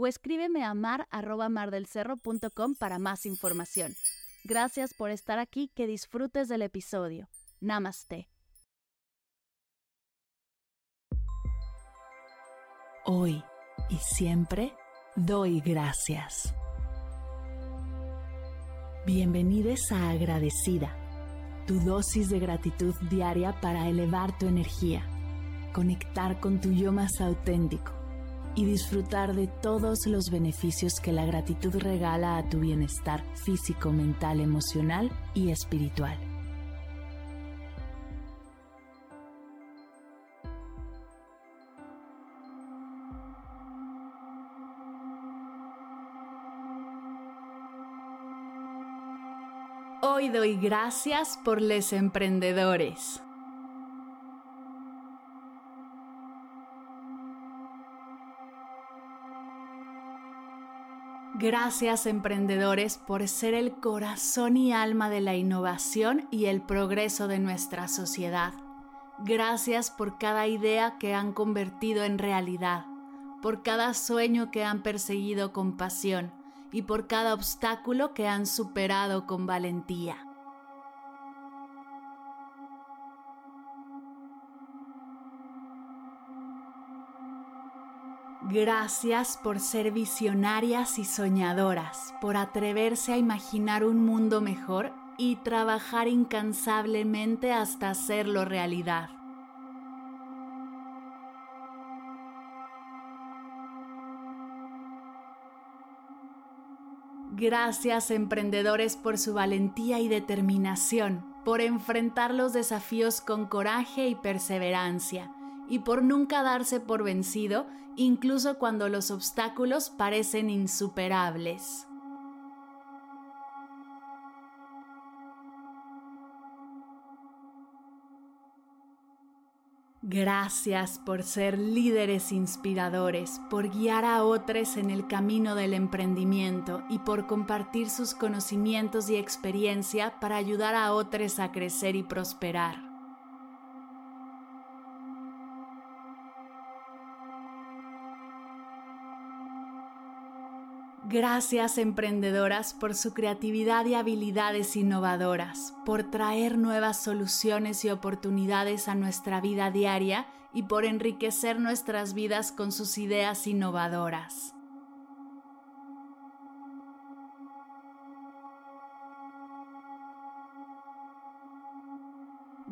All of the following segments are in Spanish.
o escríbeme a mar mardelcerro.com para más información. Gracias por estar aquí, que disfrutes del episodio. Namaste. Hoy y siempre doy gracias. Bienvenidos a Agradecida, tu dosis de gratitud diaria para elevar tu energía, conectar con tu yo más auténtico y disfrutar de todos los beneficios que la gratitud regala a tu bienestar físico, mental, emocional y espiritual. Hoy doy gracias por los emprendedores. Gracias emprendedores por ser el corazón y alma de la innovación y el progreso de nuestra sociedad. Gracias por cada idea que han convertido en realidad, por cada sueño que han perseguido con pasión y por cada obstáculo que han superado con valentía. Gracias por ser visionarias y soñadoras, por atreverse a imaginar un mundo mejor y trabajar incansablemente hasta hacerlo realidad. Gracias emprendedores por su valentía y determinación, por enfrentar los desafíos con coraje y perseverancia y por nunca darse por vencido, incluso cuando los obstáculos parecen insuperables. Gracias por ser líderes inspiradores, por guiar a otros en el camino del emprendimiento y por compartir sus conocimientos y experiencia para ayudar a otros a crecer y prosperar. Gracias emprendedoras por su creatividad y habilidades innovadoras, por traer nuevas soluciones y oportunidades a nuestra vida diaria y por enriquecer nuestras vidas con sus ideas innovadoras.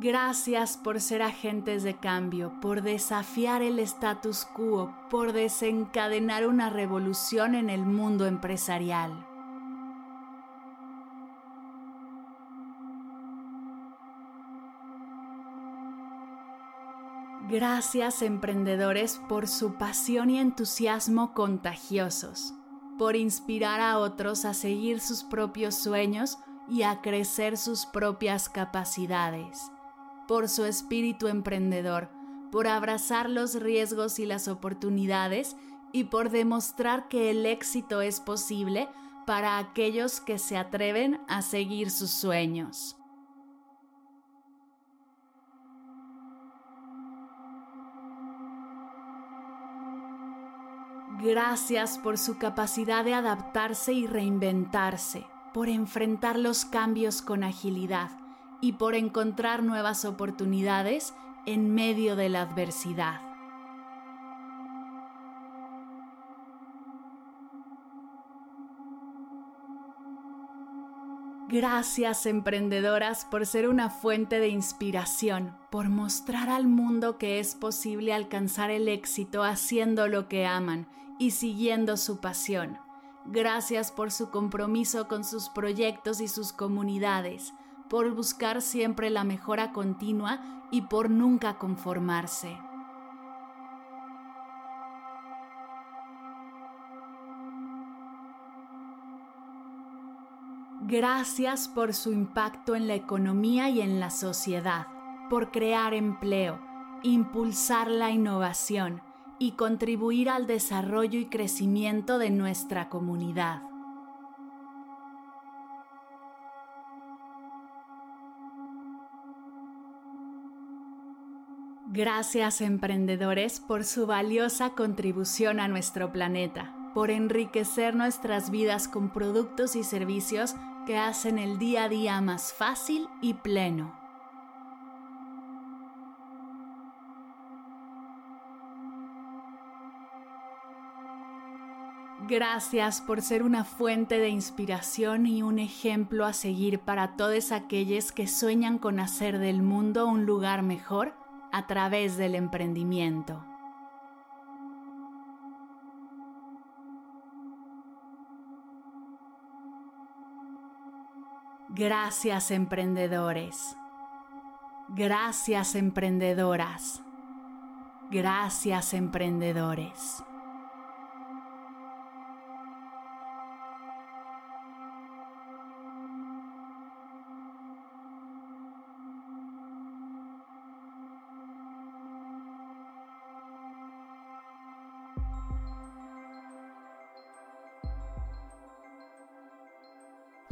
Gracias por ser agentes de cambio, por desafiar el status quo, por desencadenar una revolución en el mundo empresarial. Gracias emprendedores por su pasión y entusiasmo contagiosos, por inspirar a otros a seguir sus propios sueños y a crecer sus propias capacidades por su espíritu emprendedor, por abrazar los riesgos y las oportunidades y por demostrar que el éxito es posible para aquellos que se atreven a seguir sus sueños. Gracias por su capacidad de adaptarse y reinventarse, por enfrentar los cambios con agilidad y por encontrar nuevas oportunidades en medio de la adversidad. Gracias emprendedoras por ser una fuente de inspiración, por mostrar al mundo que es posible alcanzar el éxito haciendo lo que aman y siguiendo su pasión. Gracias por su compromiso con sus proyectos y sus comunidades por buscar siempre la mejora continua y por nunca conformarse. Gracias por su impacto en la economía y en la sociedad, por crear empleo, impulsar la innovación y contribuir al desarrollo y crecimiento de nuestra comunidad. Gracias emprendedores por su valiosa contribución a nuestro planeta, por enriquecer nuestras vidas con productos y servicios que hacen el día a día más fácil y pleno. Gracias por ser una fuente de inspiración y un ejemplo a seguir para todos aquellos que sueñan con hacer del mundo un lugar mejor a través del emprendimiento. Gracias emprendedores. Gracias emprendedoras. Gracias emprendedores.